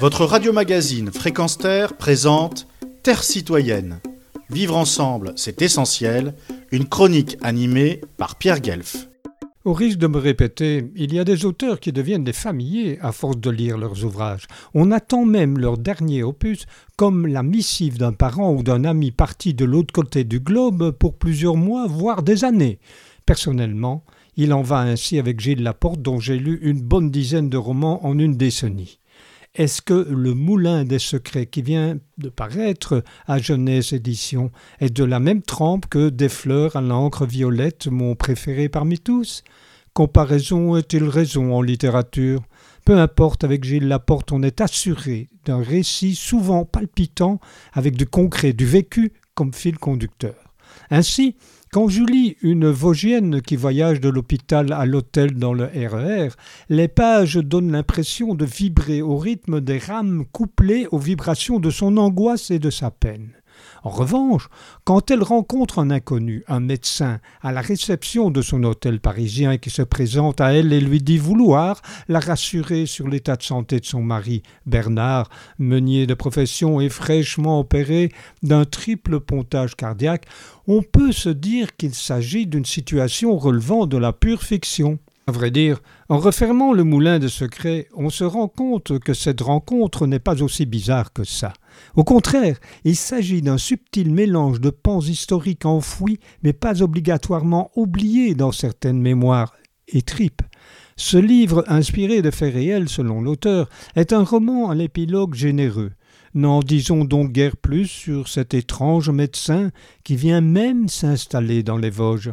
Votre radio-magazine Fréquence Terre présente Terre citoyenne. Vivre ensemble, c'est essentiel. Une chronique animée par Pierre Guelf. Au risque de me répéter, il y a des auteurs qui deviennent des familiers à force de lire leurs ouvrages. On attend même leur dernier opus comme la missive d'un parent ou d'un ami parti de l'autre côté du globe pour plusieurs mois, voire des années. Personnellement, il en va ainsi avec Gilles Laporte dont j'ai lu une bonne dizaine de romans en une décennie. Est-ce que Le Moulin des Secrets, qui vient de paraître à Genèse Édition, est de la même trempe que Des fleurs à l'encre violette, mon préféré parmi tous? Comparaison est-il raison en littérature? Peu importe, avec Gilles Laporte, on est assuré d'un récit souvent palpitant, avec du concret, du vécu comme fil conducteur. Ainsi, quand Julie, une Vosgienne qui voyage de l'hôpital à l'hôtel dans le RER, e les pages donnent l'impression de vibrer au rythme des rames couplées aux vibrations de son angoisse et de sa peine. En revanche, quand elle rencontre un inconnu, un médecin, à la réception de son hôtel parisien qui se présente à elle et lui dit vouloir la rassurer sur l'état de santé de son mari, Bernard, meunier de profession et fraîchement opéré d'un triple pontage cardiaque, on peut se dire qu'il s'agit d'une situation relevant de la pure fiction. À vrai dire, en refermant le moulin de secret, on se rend compte que cette rencontre n'est pas aussi bizarre que ça. Au contraire, il s'agit d'un subtil mélange de pans historiques enfouis, mais pas obligatoirement oubliés dans certaines mémoires et tripes. Ce livre, inspiré de faits réels selon l'auteur, est un roman à l'épilogue généreux. N'en disons donc guère plus sur cet étrange médecin qui vient même s'installer dans les Vosges.